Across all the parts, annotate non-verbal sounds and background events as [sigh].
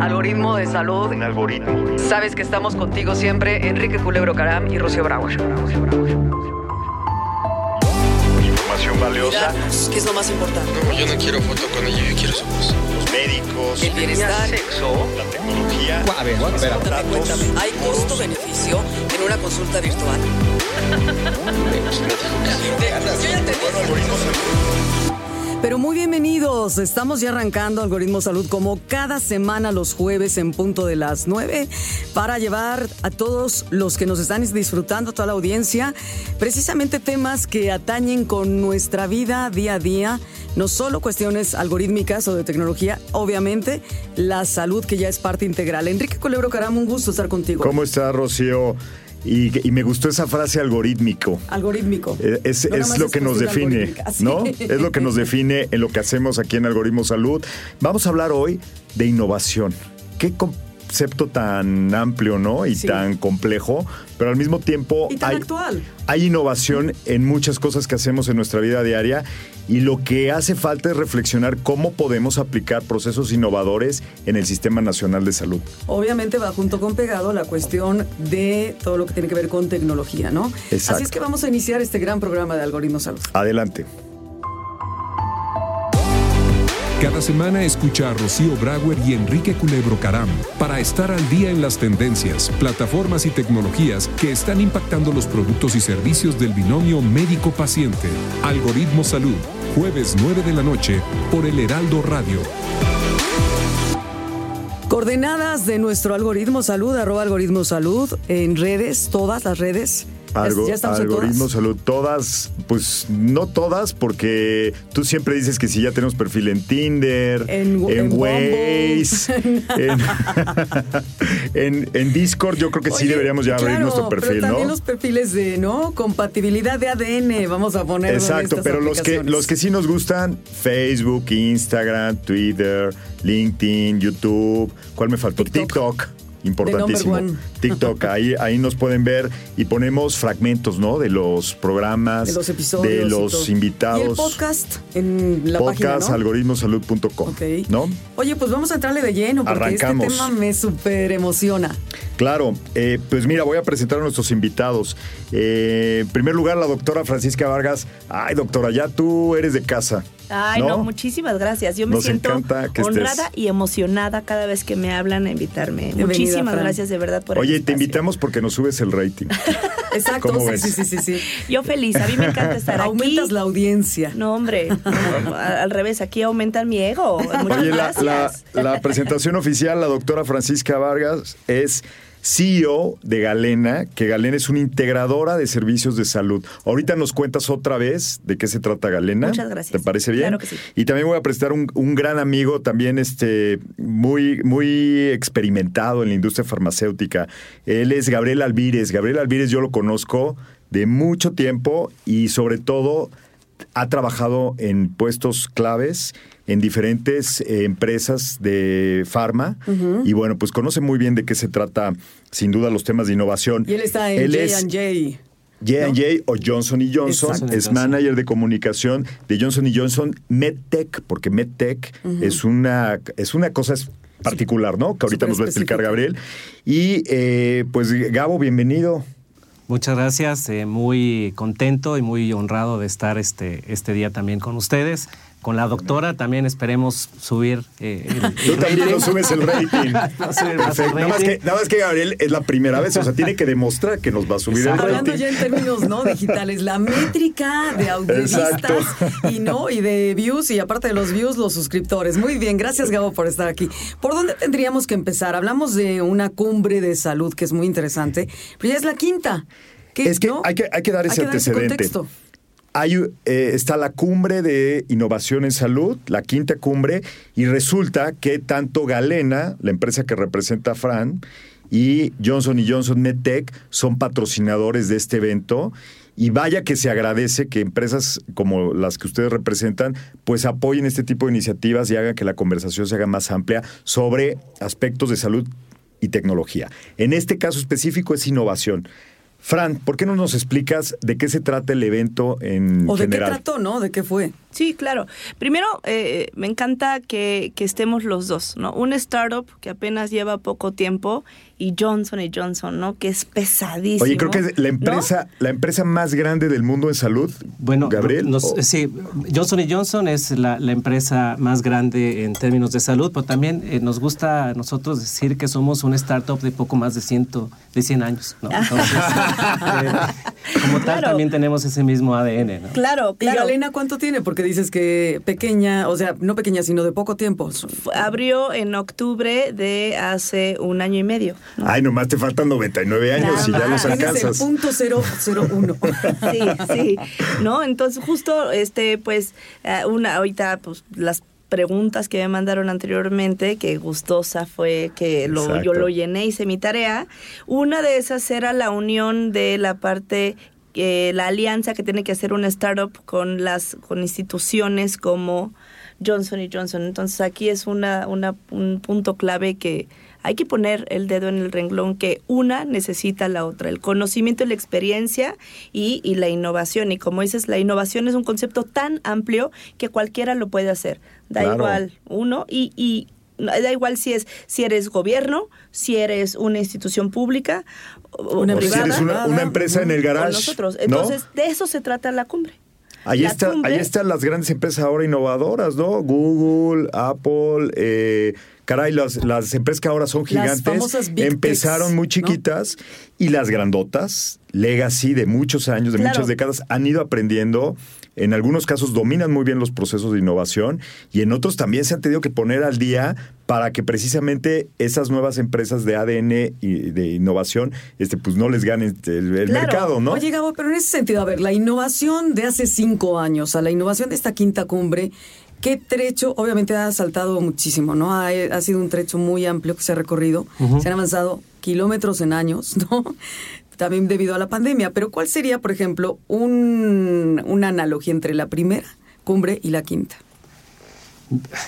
Algoritmo de salud. Un algoritmo. Sabes que estamos contigo siempre, Enrique Culebro Caram y Rocío Brauer. Información valiosa. ¿Qué es lo más importante? No, yo no quiero foto con ella, yo quiero su voz. Los médicos. El bienestar. La tecnología. A ver, espera. Cuéntame, cuéntame. ¿Hay costo-beneficio en una consulta virtual? Yo ya te Pero muy bienvenidos, estamos ya arrancando Algoritmo Salud como cada semana los jueves en punto de las 9 para llevar a todos los que nos están disfrutando, toda la audiencia, precisamente temas que atañen con nuestra vida día a día, no solo cuestiones algorítmicas o de tecnología, obviamente la salud que ya es parte integral. Enrique Culebro Caram, un gusto estar contigo. ¿Cómo está, Rocío? Y, y me gustó esa frase algorítmico. Algorítmico. Eh, Es, No es lo que nos define, sí. ¿no? Es lo que nos [laughs] define en lo que hacemos aquí en Algoritmo Salud. Vamos a hablar hoy de innovación. ¿Qué concepto tan amplio, ¿no? Y Sí. tan complejo, pero al mismo tiempo Y tan hay, actual. hay innovación en muchas cosas que hacemos en nuestra vida diaria y lo que hace falta es reflexionar cómo podemos aplicar procesos innovadores en el Sistema Nacional de Salud. Obviamente va junto con pegado la cuestión de todo lo que tiene que ver con tecnología, ¿no? Exacto. Así es que vamos a iniciar este gran programa de Algoritmo Salud. Adelante. Cada semana escucha a Rocío Brauer y Enrique Culebro Caram para estar al día en las tendencias, plataformas y tecnologías que están impactando los productos y servicios del binomio médico-paciente. Algoritmo Salud, jueves 9 de la noche por el Heraldo Radio. Coordenadas de nuestro algoritmo salud, arroba algoritmo salud, en redes, todas las redes. Algo, ya estamos en algoritmo todas. salud, todas, pues no todas, porque tú siempre dices que si ya tenemos perfil en Tinder, En- en Waze, en, [laughs] en- en Discord, yo creo que sí deberíamos ya abrir nuestro perfil, pero también ¿no? los perfiles de, ¿no? Compatibilidad de ADN, vamos a poner Exacto, pero los que, los que sí nos gustan, Facebook, Instagram, Twitter, LinkedIn, YouTube, ¿cuál me faltó? TikTok. TikTok. Importantísimo. TikTok, ahí, ahí nos pueden ver y ponemos fragmentos, ¿no? De los programas, de los episodios. de los invitados. Y el podcast en la página, ¿no? algoritmosalud.com, Ok. ¿no? Oye, pues vamos a entrarle de lleno porque Arrancamos. este tema me súper emociona. Claro, eh, pues mira, voy a presentar a nuestros invitados. Eh, en primer lugar, la doctora Francisca Vargas. Ay, doctora, ya tú eres de casa. Ay, no, muchísimas gracias. Yo me Nos siento que honrada estés. y emocionada cada vez que me hablan a invitarme. Bienvenida, muchísimas Fran. gracias de verdad por el Oye, te invitamos porque nos subes el rating. [laughs] Exacto, ¿Cómo sí, ves? sí, sí, sí, sí. [laughs] Yo feliz, a mí me encanta estar aquí. Aumentas la audiencia. No, hombre, no, al revés, aquí aumentan mi ego. Muchas Oye, la, la- la presentación oficial, la doctora Francisca Vargas es CEO de Galena, que Galena es una integradora de servicios de salud. Ahorita nos cuentas otra vez de qué se trata Galena. Muchas gracias. ¿Te parece bien? Claro que sí. Y también voy a presentar un, un gran amigo, también este, muy, muy experimentado en la industria farmacéutica. Él es Gabriel Alvírez. Gabriel Alvírez yo lo conozco de mucho tiempo y sobre todo ha trabajado en puestos claves en diferentes eh, empresas de farma y bueno, pues conoce muy bien de qué se trata sin duda los temas de innovación. Y él está en J&J. J&J o Johnson y Johnson Exacto. es manager de comunicación de Johnson y Johnson MedTech, porque MedTech es una es una cosa particular, ¿no? Que ahorita nos va a explicar. Gabriel. Y eh, pues Gabo, bienvenido. Muchas gracias, eh, muy contento y muy honrado de estar este, este día también con ustedes. Con la doctora también esperemos subir eh, el, el Tú también rating. nos subes el rating. [laughs] Subir más el. Nada más, que, nada más que Gabriel es la primera vez, o sea, tiene que demostrar que nos va a subir el Hablando rating. ya en términos no digitales, la métrica de audiencias Exacto. y no y de views y aparte de los views los suscriptores. Muy bien, gracias Gabo por estar aquí. ¿Por dónde tendríamos que empezar? Hablamos de una cumbre de salud que es muy interesante, pero ya es la quinta. ¿Qué- Es que no? hay que, hay que dar ese Hay que dar ese antecedente. contexto. Hay, eh, está la cumbre de innovación en salud, la quinta cumbre, y resulta que tanto Galena, la empresa que representa a Fran, y Johnson Johnson MedTech son patrocinadores de este evento. Y vaya que se agradece que empresas como las que ustedes representan, pues apoyen este tipo de iniciativas y hagan que la conversación se haga más amplia sobre aspectos de salud y tecnología. En este caso específico es innovación. Fran, ¿por qué no nos explicas de qué se trata el evento en ¿O de qué general? trató, no? ¿De qué fue? Sí, claro. Primero, eh, me encanta que, que estemos los dos, ¿no? Un startup que apenas lleva poco tiempo y Johnson y Johnson, ¿no? Que es pesadísimo. Oye, creo que es la ¿no? empresa, la empresa más grande del mundo en salud. Bueno, Gabriel. nos- o- sí, Johnson Johnson es la, la empresa más grande en términos de salud, pero también eh, nos gusta a nosotros decir que somos una startup de poco más de, ciento, de 100 años. ¿no? [laughs] Entonces, eh, como tal, Claro. también tenemos ese mismo ADN. ¿no? Claro, ¿Y claro. Galena cuánto tiene? Porque dices que pequeña, o sea, no pequeña, sino de poco tiempo. Abrió en octubre de hace un año y medio. ¿No? Ay, nomás te faltan 99 años Nada y ya los el alcanzas. punto uno. [laughs] Sí, sí, ¿no? Entonces justo, este, pues, eh, una, ahorita, pues, las preguntas que me mandaron anteriormente, que gustosa fue que lo, yo lo llené, hice mi tarea. Una de esas era la unión de la parte eh, la alianza que tiene que hacer una startup con las con instituciones como Johnson y Johnson. Entonces aquí es una, una- un punto clave que hay que poner el dedo en el renglón que una necesita a la otra, el conocimiento y la experiencia y, y la innovación. Y como dices, la innovación es un concepto tan amplio que cualquiera lo puede hacer. Da Claro. igual uno y, y da igual si es si eres gobierno, si eres una institución pública o, Una o O si privada. eres una, una empresa en el garage. nosotros. ¿no? Entonces, de eso se trata la cumbre. Ahí, La está, cumbre- ahí están las grandes empresas ahora innovadoras, ¿no? Google, Apple, eh, caray, las, las empresas que ahora son gigantes empezaron muy ¿no? chiquitas y las grandotas, legacy de muchos años, de Claro. muchas décadas, han ido aprendiendo. En algunos casos dominan muy bien los procesos de innovación y en otros también se han tenido que poner al día para que precisamente esas nuevas empresas de ADN y de innovación este, pues no les ganen el, el Claro. mercado, ¿no? Oye, Gabo, pero en ese sentido, a ver, la innovación de hace cinco años a la innovación de esta quinta cumbre, ¿qué trecho? Obviamente ha saltado muchísimo, ¿no? Ha, ha sido un trecho muy amplio que se ha recorrido. Se han avanzado kilómetros en años, ¿no? También debido a la pandemia. Pero ¿cuál sería, por ejemplo, un, una analogía entre la primera cumbre y la quinta?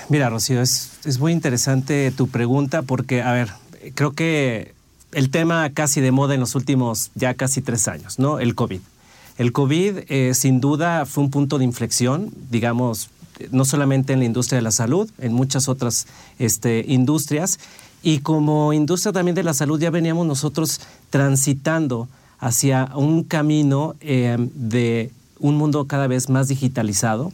Mira, Rocío, es, es muy interesante tu pregunta porque, a ver, creo que el tema casi de moda en los últimos ya casi tres años, ¿no? El COVID. El COVID, eh, sin duda, fue un punto de inflexión, digamos, no solamente en la industria de la salud, en muchas otras este, industrias. Y como industria también de la salud ya veníamos nosotros transitando hacia un camino eh, de un mundo cada vez más digitalizado,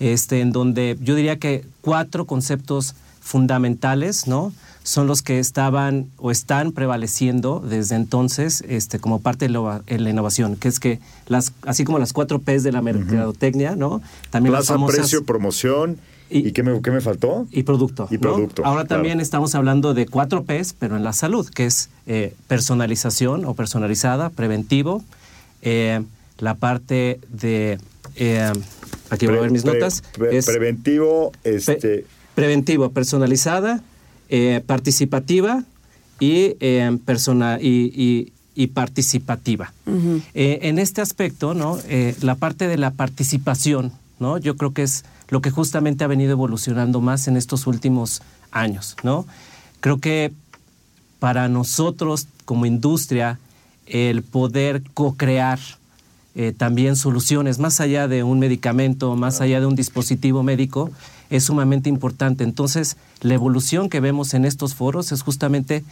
este, en donde yo diría que cuatro conceptos fundamentales, ¿no? Son los que estaban o están prevaleciendo desde entonces, este, como parte de la, en la innovación, que es que las, así como las cuatro P's de la mercadotecnia, ¿no? También las Plaza, famosas precio, promoción. Y- ¿Y, qué, me, qué me faltó? y producto. Y ¿no? producto, Ahora claro. también estamos hablando de cuatro P's, pero en la salud, que es eh, personalización o personalizada, preventivo, eh, la parte de... eh, aquí voy a ver mis pre- notas. pre- es preventivo, pre- este, preventivo, personalizada, eh, participativa y, eh, persona, y, y- y participativa. Eh, en este aspecto, ¿no? Eh, la parte de la participación, ¿no? Yo creo que es lo que justamente ha venido evolucionando más en estos últimos años, ¿no? Creo que para nosotros como industria el poder co-crear también soluciones más allá de un medicamento, más allá de un dispositivo médico, es sumamente importante. Entonces, la evolución que vemos en estos foros es justamente,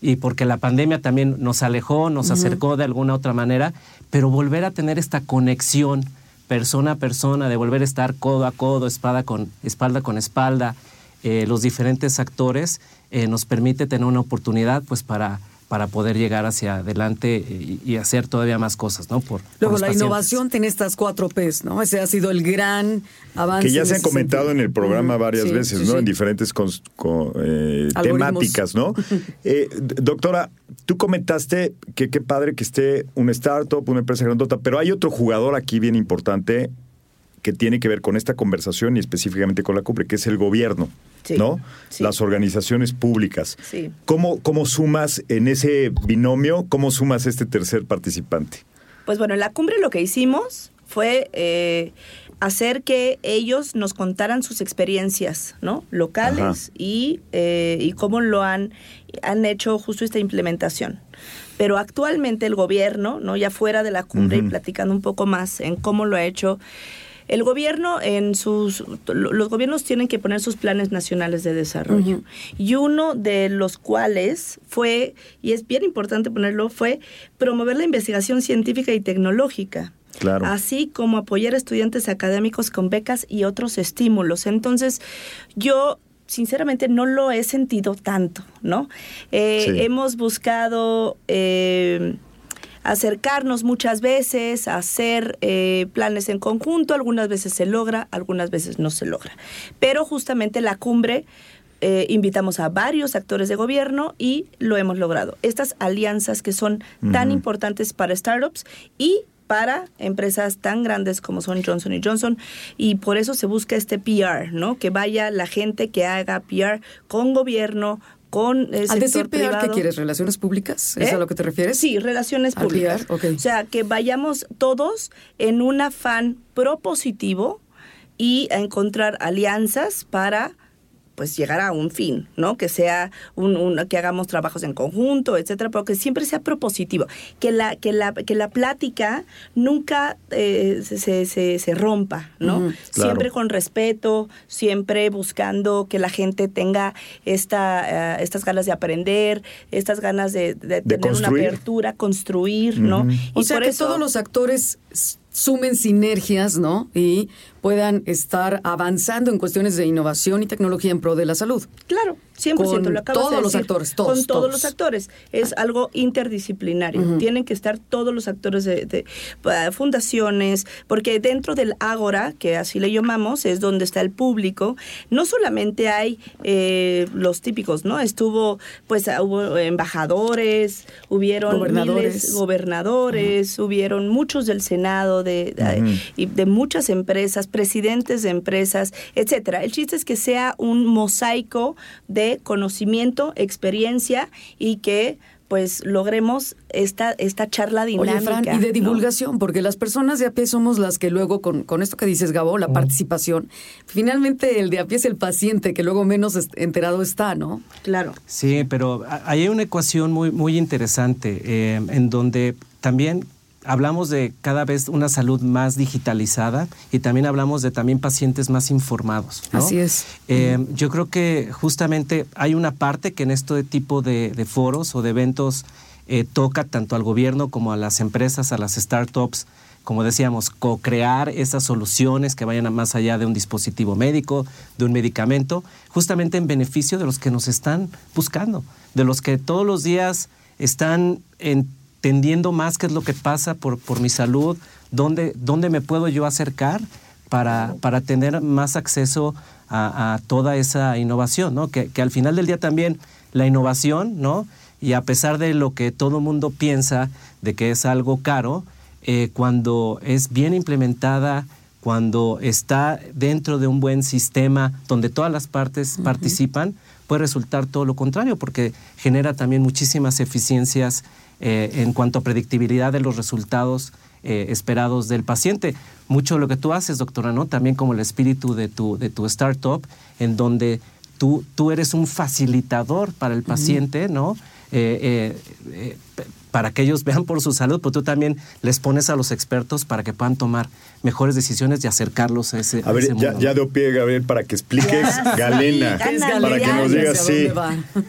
y porque la pandemia también nos alejó, nos acercó de alguna otra manera, pero volver a tener esta conexión persona a persona, de volver a estar codo a codo, espada con, espalda con espalda, eh, los diferentes actores, eh, nos permite tener una oportunidad pues para, para poder llegar hacia adelante y, y hacer todavía más cosas, ¿no? Por, por Luego, los la pacientes. innovación tiene estas cuatro P's, ¿no? Ese ha sido el gran avance. que ya se han comentado sentido. en el programa varias sí, veces, sí, ¿no? sí. En diferentes eh, temáticas, ¿no? [laughs] Eh, doctora, tú comentaste que qué padre que esté una startup, una empresa grandota, pero hay otro jugador aquí bien importante que tiene que ver con esta conversación y específicamente con la cumbre, que es el gobierno, Sí, ¿no? sí. Las organizaciones públicas. Sí. ¿Cómo, ¿Cómo sumas en ese binomio, cómo sumas este tercer participante? Pues bueno, en la cumbre lo que hicimos fue eh, hacer que ellos nos contaran sus experiencias, ¿no? Locales y, eh, y cómo lo han, han hecho justo esta implementación. Pero actualmente el gobierno, ¿no? Ya fuera de la cumbre y platicando un poco más en cómo lo ha hecho, el gobierno en sus los gobiernos tienen que poner sus planes nacionales de desarrollo y uno de los cuales fue y es bien importante ponerlo fue promover la investigación científica y tecnológica Claro. así como apoyar a estudiantes académicos con becas y otros estímulos. Entonces, yo sinceramente no lo he sentido tanto, ¿no? Eh, Sí. Hemos buscado... eh, acercarnos muchas veces, hacer eh, planes en conjunto, algunas veces se logra, algunas veces no se logra. Pero justamente la cumbre eh, invitamos a varios actores de gobierno y lo hemos logrado. Estas alianzas que son tan importantes para startups y para empresas tan grandes como son Johnson Johnson y por eso se busca este PR, ¿no? Que vaya la gente que haga PR con gobierno, con el Al decir PR, ¿qué privado. quieres? ¿Relaciones públicas? ¿Es ¿Eh? a lo que te refieres? Sí, relaciones Al públicas. PR. O sea, que vayamos todos en un afán propositivo y a encontrar alianzas para pues llegar a un fin, ¿no? Que sea un, un- que hagamos trabajos en conjunto, etcétera, pero que siempre sea propositivo, que la que la que la plática nunca eh, se, se, se- se rompa, ¿no? Claro. Siempre con respeto, siempre buscando que la gente tenga esta eh, estas ganas de aprender, estas ganas de, de tener una construir. apertura, construir, ¿no? O Y sea por que eso- todos los actores sumen sinergias, ¿no? Y puedan estar avanzando en cuestiones de innovación y tecnología en pro de la salud. Claro, 100%, Con lo acabas todos de los decir. actores, todos, Con todos, todos. los actores. Es algo interdisciplinario. Tienen que estar todos los actores de, de, fundaciones, porque dentro del Ágora, que así le llamamos, es donde está el público, no solamente hay eh, los típicos, ¿no? Estuvo, pues, ah, hubo embajadores, hubieron Gobernadores. miles gobernadores, hubieron muchos del Senado, de, de- y de muchas empresas, presidentes de empresas, etcétera. El chiste es que sea un mosaico de conocimiento, experiencia y que pues logremos esta, esta charla dinámica. Oye, Fran, y de ¿no? divulgación, porque las personas de a pie somos las que luego, con, con esto que dices, Gabo, la participación, finalmente el de a pie es el paciente que luego menos enterado está, ¿no? Claro. Sí, pero hay una ecuación muy, muy interesante eh, en donde también hablamos de cada vez una salud más digitalizada y también hablamos de también pacientes más informados. ¿no? Así es. Eh, Yo creo que justamente hay una parte que en este tipo de, de foros o de eventos eh, toca tanto al gobierno como a las empresas, a las startups, como decíamos, co-crear esas soluciones que vayan a más allá de un dispositivo médico, de un medicamento, justamente en beneficio de los que nos están buscando, de los que todos los días están entendiendo más qué es lo que pasa por, por mi salud, dónde, dónde me puedo yo acercar para, para tener más acceso a, a toda esa innovación, ¿no? Que, que al final del día también la innovación, ¿no? Y a pesar de lo que todo mundo piensa de que es algo caro, eh, cuando es bien implementada, cuando está dentro de un buen sistema donde todas las partes participan, puede resultar todo lo contrario, porque genera también muchísimas eficiencias eh, en cuanto a predictibilidad de los resultados eh, esperados del paciente. Mucho de lo que tú haces, doctora, ¿no? También como el espíritu de tu, de tu startup, en donde tú, tú eres un facilitador para el paciente, ¿no? Eh, eh, eh, para que ellos vean por su salud, pero tú también les pones a los expertos para que puedan tomar mejores decisiones y acercarlos a ese, A ver, ese ya, mundo, ya dio pie, Gabriel, para que expliques Ya, Galena. sí, ¿Qué es para Galena? que nos digas, a sí.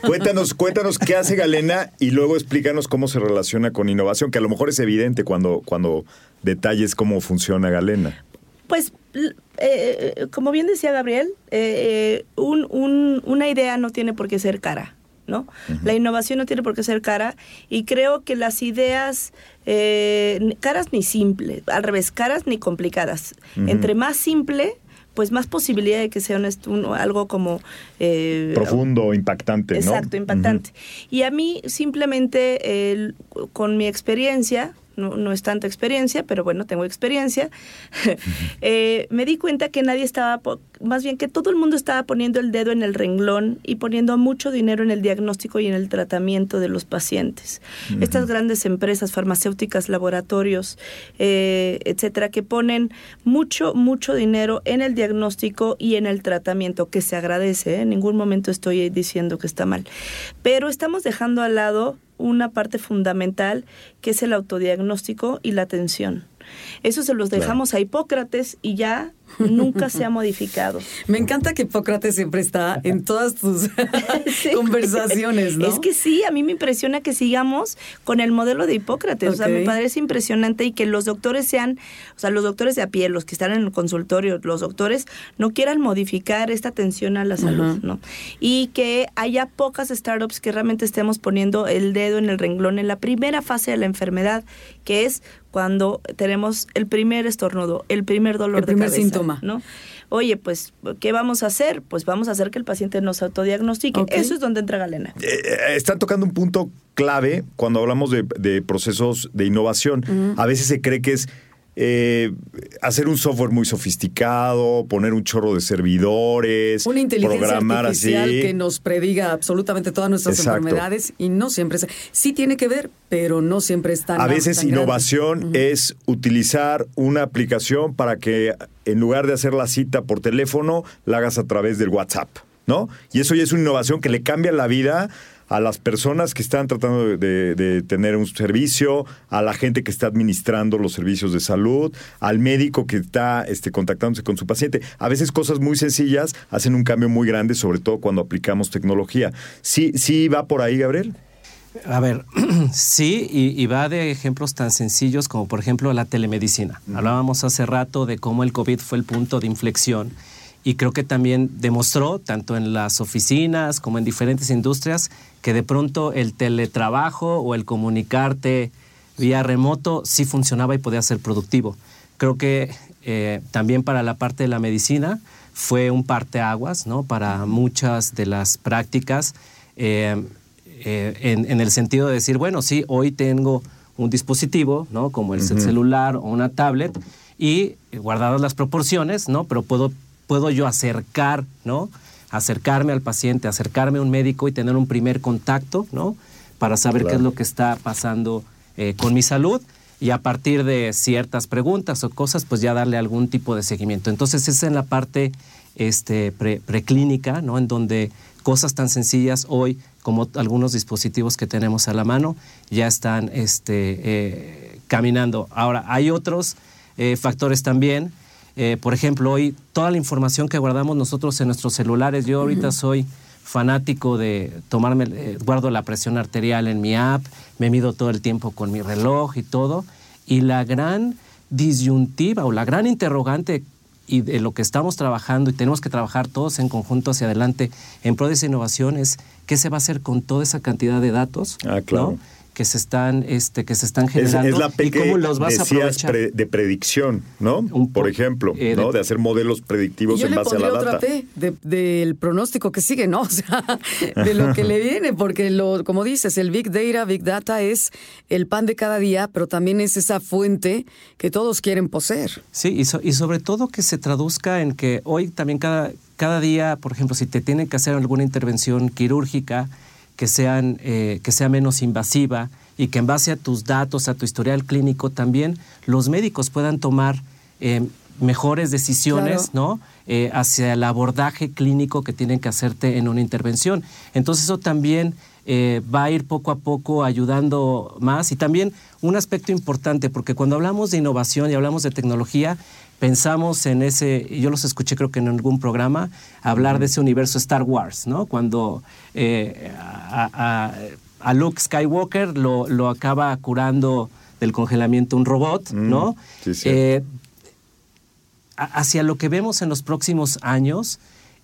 Cuéntanos, cuéntanos qué hace Galena y luego explícanos cómo se relaciona con innovación, que a lo mejor es evidente cuando, cuando detalles cómo funciona Galena. Pues, eh, como bien decía Gabriel, eh, eh, un- un- una idea no tiene por qué ser cara. ¿no? La innovación no tiene por qué ser cara y creo que las ideas eh, caras ni simples, al revés, caras ni complicadas. Entre más simple, pues más posibilidad de que sea un algo como... eh, Profundo, impactante, ¿no? Exacto, impactante. Y a mí simplemente con mi experiencia, no, no es tanta experiencia, pero bueno, tengo experiencia, [laughs] eh, me di cuenta que nadie estaba, más bien que todo el mundo estaba poniendo el dedo en el renglón y poniendo mucho dinero en el diagnóstico y en el tratamiento de los pacientes. Estas grandes empresas farmacéuticas, laboratorios, eh, etcétera, que ponen mucho, mucho dinero en el diagnóstico y en el tratamiento, que se agradece, ¿eh? en ningún momento estoy diciendo que está mal. Pero estamos dejando al lado una parte fundamental que es el autodiagnóstico y la atención. Eso se los dejamos a Hipócrates y ya nunca se ha modificado. Me encanta que Hipócrates siempre está en todas tus [laughs] conversaciones, ¿no? Es que sí, a mí me impresiona que sigamos con el modelo de Hipócrates. O sea, me Ok. parece impresionante y que los doctores sean, o sea, los doctores de a pie, los que están en el consultorio, los doctores no quieran modificar esta atención a la salud, ¿no? Y que haya pocas startups que realmente estemos poniendo el dedo en el renglón en la primera fase de la enfermedad, que es cuando tenemos el primer estornudo, el primer dolor El de cabeza, síntoma. ¿no? Oye, pues, ¿qué vamos a hacer? Pues vamos a hacer que el paciente nos autodiagnostique. Eso es donde entra Galena. Eh, eh, están tocando un punto clave cuando hablamos de, de procesos de innovación. A veces se cree que es eh, hacer un software muy sofisticado, poner un chorro de servidores, Una inteligencia programar artificial así. que nos prediga absolutamente todas nuestras Exacto. enfermedades y no siempre es, sí tiene que ver, pero no siempre es tan A veces tan innovación es utilizar una aplicación para que en lugar de hacer la cita por teléfono, la hagas a través del WhatsApp, ¿no? Y eso ya es una innovación que le cambia la vida a las personas que están tratando de, tener un servicio, a la gente que está administrando los servicios de salud, al médico que está este, contactándose con su paciente. A veces cosas muy sencillas hacen un cambio muy grande, sobre todo cuando aplicamos tecnología. Sí, sí va por ahí, Gabriel. A ver, [clears throat] sí, y, y va de ejemplos tan sencillos como por ejemplo la telemedicina. Hablábamos hace rato de cómo el COVID fue el punto de inflexión y creo que también demostró, tanto en las oficinas como en diferentes industrias, que de pronto el teletrabajo o el comunicarte vía remoto sí funcionaba y podía ser productivo. Creo que eh, también para la parte de la medicina fue un parteaguas, ¿no? Para muchas de las prácticas. eh, eh, en, en el sentido de decir, bueno, sí, hoy tengo un dispositivo, ¿no? Como el celular o una tablet, y guardadas las proporciones, ¿no? Pero puedo, puedo yo acercar, ¿no? Acercarme al paciente, acercarme a un médico y tener un primer contacto, ¿no? Para saber qué es lo que está pasando eh, con mi salud y a partir de ciertas preguntas o cosas, pues ya darle algún tipo de seguimiento. Entonces, esa es en la parte este, pre- preclínica, ¿no? En donde cosas tan sencillas hoy, como algunos dispositivos que tenemos a la mano, ya están este, eh, caminando. Ahora, hay otros eh, factores también. Eh, por ejemplo, hoy toda la información que guardamos nosotros en nuestros celulares, yo ahorita soy fanático de tomarme, eh, guardo la presión arterial en mi app, me mido todo el tiempo con mi reloj y todo. Y la gran disyuntiva o la gran interrogante y de lo que estamos trabajando y tenemos que trabajar todos en conjunto hacia adelante en pro de esa innovación es qué se va a hacer con toda esa cantidad de datos Ah, claro. ¿no? Que se están este que se están Es, generando es la y que cómo los vas a decías aprovechar pre- de predicción, ¿no? Un Por po- ejemplo, eh, ¿no? de- De hacer modelos predictivos yo en le base a la otra data. P de- del pronóstico que sigue, ¿no? [laughs] O sea, de lo que le [laughs] viene, porque lo, como dices, el Big Data, Big Data es el pan de cada día, pero también es esa fuente que todos quieren poseer. Sí, y, so- y sobre todo que se traduzca en que hoy también cada, cada día, por ejemplo, si te tienen que hacer alguna intervención quirúrgica, que, sean, eh, que sea menos invasiva y que en base a tus datos, a tu historial clínico también, los médicos puedan tomar eh, mejores decisiones, Claro. ¿no? Eh, hacia el abordaje clínico que tienen que hacerte en una intervención. Entonces eso también eh, va a ir poco a poco ayudando más. Y también un aspecto importante, porque cuando hablamos de innovación y hablamos de tecnología, pensamos en ese, yo los escuché creo que en algún programa, hablar de ese universo Star Wars, ¿no? Cuando eh, a, a- a Luke Skywalker lo, lo acaba curando del congelamiento un robot, ¿no? sí, sí. Eh, hacia lo que vemos en los próximos años,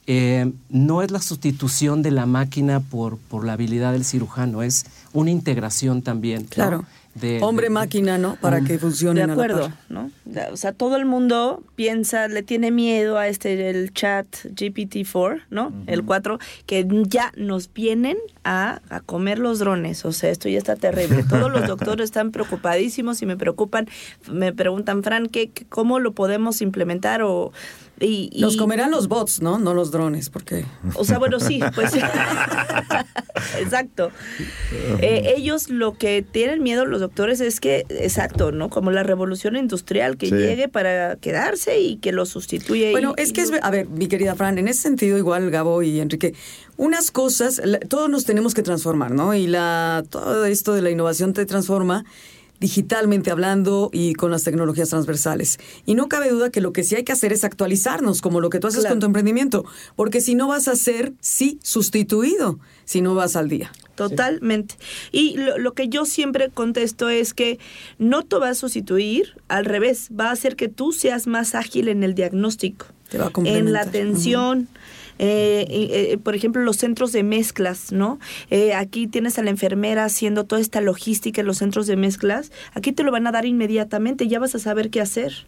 eh, no es la sustitución de la máquina por, por la habilidad del cirujano, es una integración también. ¿no? De... Hombre de- máquina, ¿no? Para que De funcionen a la acuerdo, par. ¿no? O sea, todo el mundo piensa, le tiene miedo a este, el chat GPT-4, ¿no? El 4, que ya nos vienen a, a comer los drones. O sea, esto ya está terrible. Todos los [laughs] doctores están preocupadísimos y me preocupan, me preguntan, Fran, ¿qué, qué- ¿cómo lo podemos implementar? O, y, y- Nos comerán los bots, ¿no? No los drones, porque... O sea, bueno, sí, pues. [laughs] exacto. Eh, ellos lo que tienen miedo los doctores es que, exacto, ¿no? Como la revolución industrial que Sí. llegue para quedarse y que lo sustituye. Bueno, y- es que y es, a ver, mi querida Fran, en ese sentido igual Gabo y Enrique, unas cosas, todos nos tenemos que transformar, ¿no? Y la todo esto de la innovación te transforma digitalmente hablando y con las tecnologías transversales. Y no cabe duda que lo que sí hay que hacer es actualizarnos, como lo que tú haces Claro. con tu emprendimiento, porque si no vas a ser, sí, sustituido, si no vas al día. Totalmente. Y lo, lo que yo siempre contesto es que no te va a sustituir, al revés, va a hacer que tú seas más ágil en el diagnóstico, Te va a en la atención. Eh, por ejemplo, los centros de mezclas, ¿no? Eh, aquí tienes a la enfermera haciendo toda esta logística en los centros de mezclas. Aquí te lo van a dar inmediatamente, ya vas a saber qué hacer.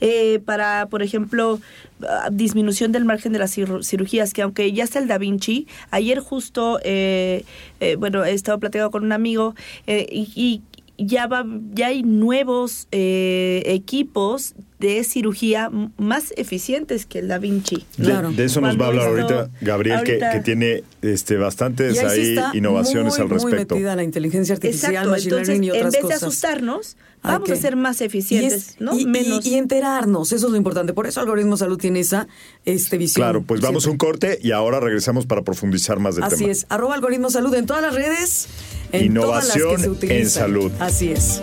Eh, para, por ejemplo, ah, disminución del margen de las ciru- cirugías, que aunque ya está el Da Vinci, ayer justo, eh, eh, bueno, he estado platicando con un amigo eh, y, ya va, ya hay nuevos eh, equipos de cirugía más eficientes que el Da Vinci. De, Claro. de eso nos va a hablar ahorita Gabriel, que- ahorita- Que, tiene este, bastantes ahí sí ahí está innovaciones muy, al respecto. Muy metida la inteligencia artificial, Exacto, machine entonces learning y en otras vez cosas. de asustarnos, vamos a ser más Y, eficientes, es- ¿no? y- Menos. y enterarnos, eso es lo importante. Por eso Algoritmo Salud tiene esa este, visión. Claro, pues vamos a un corte y ahora regresamos para profundizar más del Así tema. es, arroba Algoritmo Salud en todas las redes. En todas las que Innovación se en salud. Así es.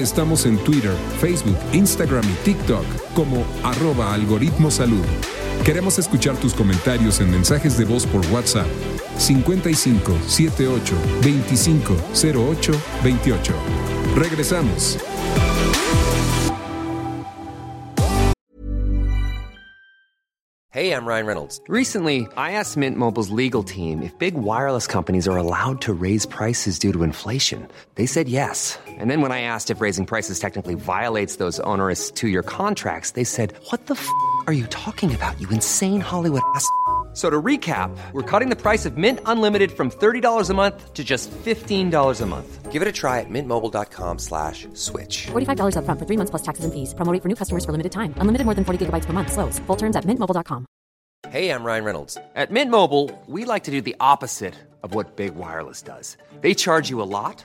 Estamos en Twitter, Facebook, Instagram y TikTok como arroba algoritmo salud. Queremos escuchar tus comentarios en mensajes de voz por WhatsApp 55 78 25 08 28. Regresamos. Hey, I'm Ryan Reynolds. Recently, I asked Mint Mobile's legal team if big wireless companies are allowed to raise prices due to inflation. They said yes. And then when I asked if raising prices technically violates those onerous two year contracts, they said, What the f are you talking about, you insane Hollywood ass? So to recap, we're cutting the price of Mint Unlimited from $30 a month to just $15 a month. Give it a try at mintmobile.com slash switch. $45 upfront for three months plus taxes and fees. Promo rate for new customers for limited time. Unlimited more than 40 gigabytes per month. Slows. Full terms at mintmobile.com. Hey, I'm Ryan Reynolds. At Mint Mobile, we like to do the opposite of what Big Wireless does. They charge you a lot,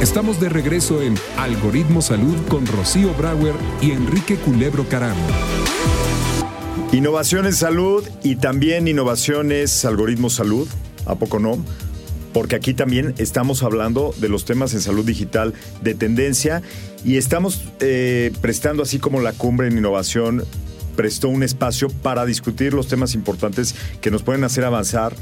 Estamos de regreso en Algoritmo Salud con Rocío Brauer y Enrique Culebro Caram. Innovación en salud y también innovaciones algoritmos salud, ¿a poco no? Porque aquí también estamos hablando de los temas en salud digital de tendencia y estamos eh, prestando, así como la cumbre en innovación prestó un espacio para discutir los temas importantes que nos pueden hacer avanzar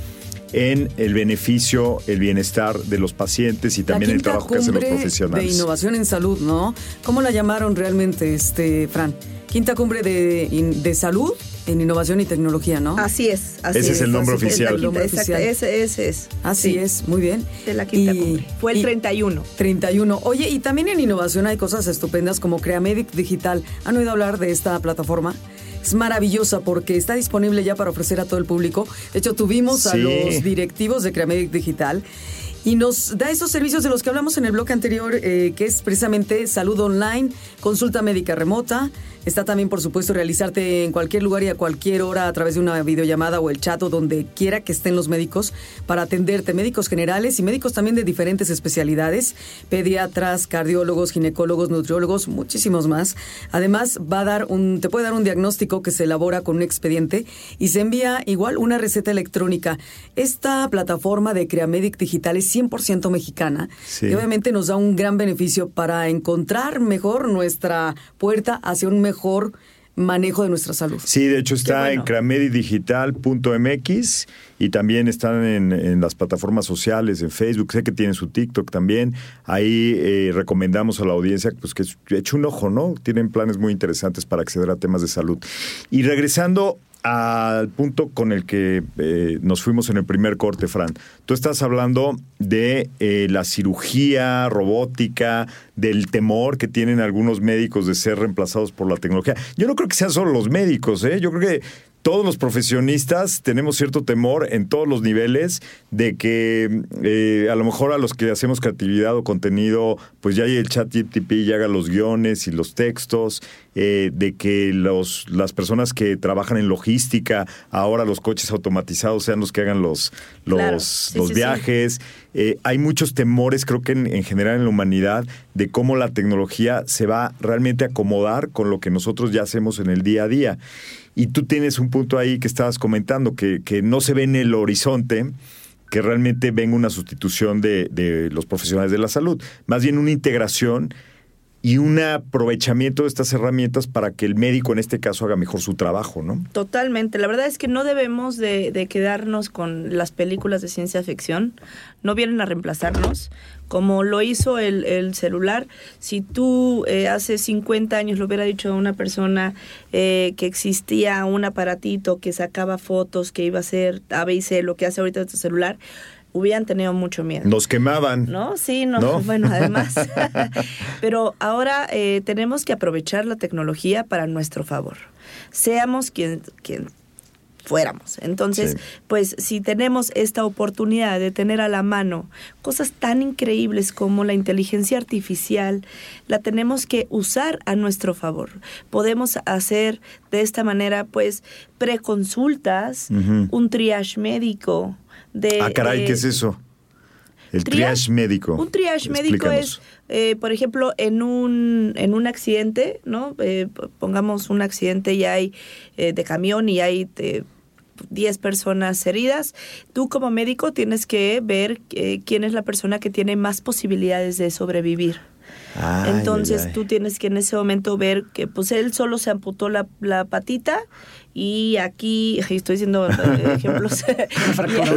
en el beneficio, el bienestar de los pacientes y también el trabajo que hacen los cumbre De profesionales. innovación en salud, ¿no? ¿Cómo la llamaron realmente, este, Fran? Quinta cumbre de, de salud en innovación y tecnología, ¿no? Así es. Así Ese es el nombre Así oficial. El nombre exacto, oficial. Ese, ese es. Así Sí, es, muy bien. De la quinta Y- cumbre. Fue el y- 31. 31. Oye, y también en innovación hay cosas estupendas como Creamedic Digital. ¿Han oído hablar de esta plataforma? Es maravillosa porque está disponible ya para ofrecer a todo el público. De hecho, tuvimos a los directivos de Creamedic Digital y nos da esos servicios de los que hablamos en el bloque anterior, eh, que es precisamente salud online, consulta médica remota. Está también, por supuesto, realizarte en cualquier lugar y a cualquier hora a través de una videollamada o el chat o donde quiera que estén los médicos para atenderte. Médicos generales y médicos también de diferentes especialidades, pediatras, cardiólogos, ginecólogos, nutriólogos, muchísimos más. Además, va a dar un, te puede dar un diagnóstico que se elabora con un expediente y se envía igual una receta electrónica. Esta plataforma de Creamedic Digital es 100% mexicana Sí. y obviamente nos da un gran beneficio para encontrar mejor nuestra puerta hacia un mejor manejo de nuestra salud. Sí, de hecho está en cramedidigital.mx y también están en, en las plataformas sociales, en Facebook, sé que tienen su TikTok también. Ahí eh, recomendamos a la audiencia pues, que eche un ojo, ¿no? Tienen planes muy interesantes para acceder a temas de salud. Y regresando al punto con el que eh, nos fuimos en el primer corte, Fran. Tú estás hablando de eh, la cirugía robótica, del temor que tienen algunos médicos de ser reemplazados por la tecnología. Yo no creo que sean solo los médicos, ¿eh? Yo creo que todos los profesionistas tenemos cierto temor en todos los niveles de que eh, a lo mejor a los que hacemos creatividad o contenido, pues ya hay el chat GTP y haga los guiones y los textos, eh, de que los, las personas que trabajan en logística, ahora los coches automatizados sean los que hagan los, los, Claro, sí, los sí, sí. Eh, hay muchos temores, creo que en, en general en la humanidad, de cómo la tecnología se va realmente a acomodar con lo que nosotros ya hacemos en el día a día. Y tú tienes un punto ahí que estabas comentando, que, no se ve en el horizonte que realmente venga una sustitución de los profesionales de la salud, más bien una integración y un aprovechamiento de estas herramientas para que el médico en este caso haga mejor su trabajo, ¿no? Totalmente. La verdad es que no debemos de, de quedarnos con las películas de ciencia ficción. No vienen a reemplazarnos. Como lo hizo el, el celular, si tú eh, hace 50 años le hubiera dicho a una persona eh, que existía un aparatito que sacaba fotos, que iba a ser A, B lo que hace ahorita tu celular, hubieran tenido mucho miedo. Nos quemaban. ¿No? Sí, no, ¿No? [laughs] bueno, además. [laughs] Pero ahora eh, tenemos que aprovechar la tecnología para nuestro favor. Seamos quien, quien fuéramos. Entonces, Sí. pues si tenemos esta oportunidad de tener a la mano cosas tan increíbles como la inteligencia artificial, la tenemos que usar a nuestro favor. Podemos hacer de esta manera, pues, preconsultas, Ujú. un triage médico. De, ah, caray, eh, ¿qué es eso? El triage- triage médico. un triage médico es, eh, por ejemplo, en un, en un accidente, ¿no? Eh, pongamos un accidente y hay eh, de camión y hay eh, 10 personas heridas. Tú como médico tienes que ver eh, quién es la persona que tiene más posibilidades de sobrevivir. Ay, Entonces ay, ay. tú tienes que en ese momento ver que pues él solo se amputó la, la patita y aquí estoy diciendo eh, ejemplos. [laughs] [laughs]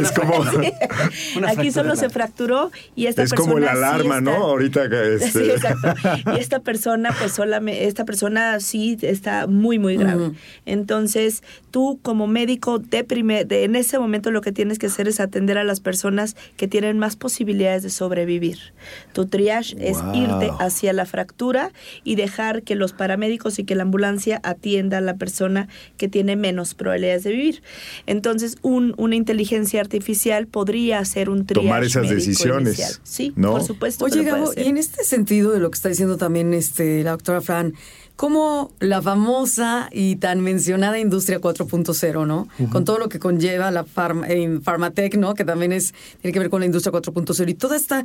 Es como, [laughs] Una aquí solo se fracturó y esta es persona como la sí alarma, ¿no? está- Ahorita que este... Sí, exacto. Y esta persona, pues solamente, esta persona sí está muy, muy grave. Entonces, tú como médico de primer, de, en ese momento lo que tienes que hacer es atender a las personas que tienen más posibilidades de sobrevivir. Tu triage es irte hacia la fractura y dejar que los paramédicos y que la ambulancia atienda a la persona que tiene menos probabilidades de vivir. Entonces, un, una inteligencia artificial podría hacer un triage Tomar esas decisiones, inicial. Sí, ¿no? por supuesto. Oye, Gabo, y en este sentido de lo que está diciendo también este, la doctora Fran, como la famosa y tan mencionada industria 4.0, ¿no? Con todo lo que conlleva la farma, en Pharmatech, ¿no? Que también es, tiene que ver con la industria 4.0 y toda esta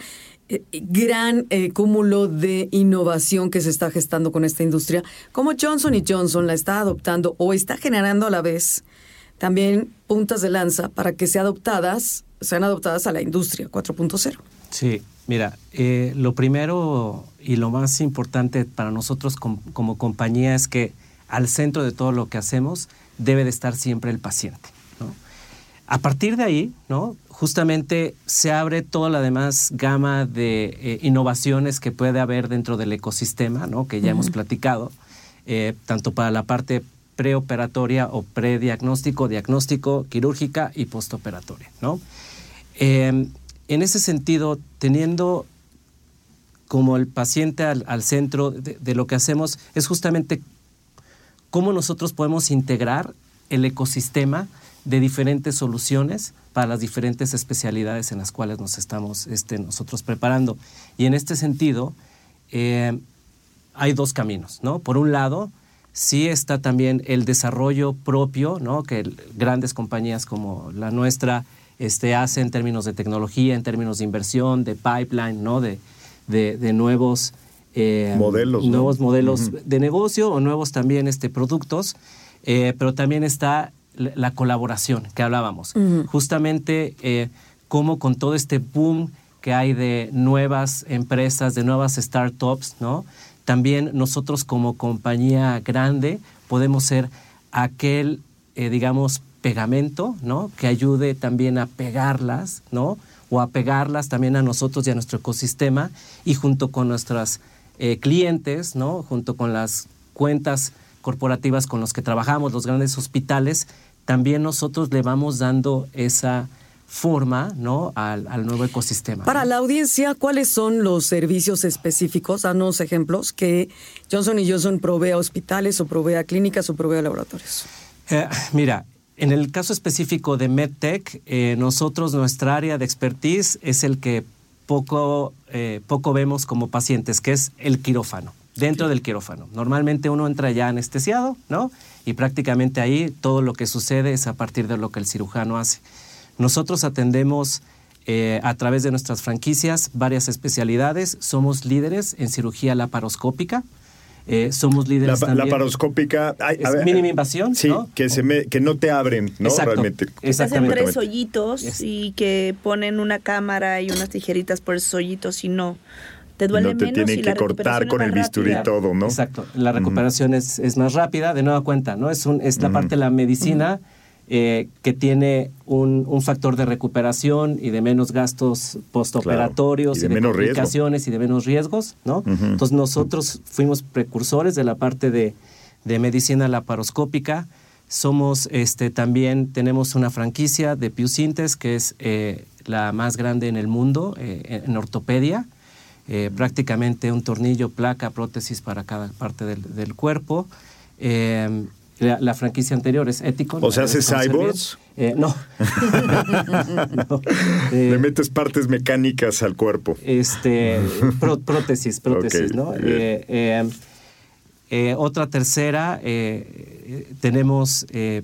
eh, gran eh, cúmulo de innovación que se está gestando con esta industria, como Johnson y Johnson la está adoptando o está generando a la vez también puntas de lanza para que sean adoptadas, sean adoptadas a la industria 4.0. Sí, mira, eh, lo primero y lo más importante para nosotros com- como compañía es que al centro de todo lo que hacemos debe de estar siempre el paciente. ¿no? A partir de ahí, ¿no? justamente se abre toda la demás gama de eh, innovaciones que puede haber dentro del ecosistema, ¿no? que ya hemos platicado, eh, tanto para la parte preoperatoria o prediagnóstico, diagnóstico, quirúrgica y postoperatoria. ¿no? Eh, en ese sentido, teniendo como el paciente al, centro de, lo que hacemos, es justamente cómo nosotros podemos integrar el ecosistema de diferentes soluciones para las diferentes especialidades en las cuales nos estamos este, nosotros preparando. Y en este sentido, eh, hay dos caminos, ¿no? Por un lado, sí está también el desarrollo propio, ¿no? Que grandes compañías como la nuestra este, hacen en términos de tecnología, en términos de inversión, de pipeline, ¿no? De, de, de nuevos eh, Modelos, ¿no? nuevos modelos de negocio o nuevos también este, productos, eh, pero también está la, la colaboración que hablábamos. Justamente eh, cómo con todo este boom que hay de nuevas empresas, de nuevas startups, ¿no? También nosotros como compañía grande podemos ser aquel, eh, digamos, pegamento, ¿no? Que ayude también a pegarlas, ¿no? O a pegarlas también a nosotros y a nuestro ecosistema y junto con nuestras eh, clientes, ¿no? Junto con las cuentas corporativas con los que trabajamos, los grandes hospitales, también nosotros le vamos dando esa forma, ¿no? Al, al nuevo ecosistema. Para ¿no? la audiencia, ¿cuáles son los servicios específicos? Danos ejemplos que Johnson Johnson provee a hospitales o provee a clínicas o provee a laboratorios. Eh, mira, en el caso específico de MedTech, eh, nosotros, nuestra área de expertise es el que poco, eh, poco vemos como pacientes, que es el quirófano, dentro del quirófano. Normalmente uno entra ya anestesiado, ¿no? Y prácticamente ahí todo lo que sucede es a partir de lo que el cirujano hace. Nosotros atendemos eh, a través de nuestras franquicias varias especialidades. Somos líderes en cirugía laparoscópica. Eh, somos La, líderes la también. paroscópica. ay, a Es ver, mínima invasión, Sí, ¿no? que, se me, que no te abren, ¿no? Exacto. Realmente. Hacen Exactamente. tres hoyitos y que ponen una cámara y unas tijeritas por esos hoyitos y no. Te duele no te menos tienen y que la cortar recuperación con es el más bisturí y rápida. todo, ¿no? Exacto. La recuperación es, es más rápida, de nueva cuenta, ¿no? Es, un, es la parte de la medicina eh, que tiene un, un factor de recuperación y de menos gastos postoperatorios Claro, y de menos riesgo. complicaciones y de menos riesgos, ¿no? Entonces nosotros fuimos precursores de la parte de, de medicina laparoscópica. Somos, este, también tenemos una franquicia de Piusintes que es eh, la más grande en el mundo eh, en ortopedia. Prácticamente un tornillo, placa, prótesis para cada parte del, del cuerpo. La, la franquicia anterior es ético. O sea, ¿hace cyborgs? Eh, no. [laughs] [laughs] No. Eh, Le metes partes mecánicas al cuerpo. este pró- [laughs] prótesis, prótesis, ¿no? Eh, eh, eh, otra tercera, tenemos eh,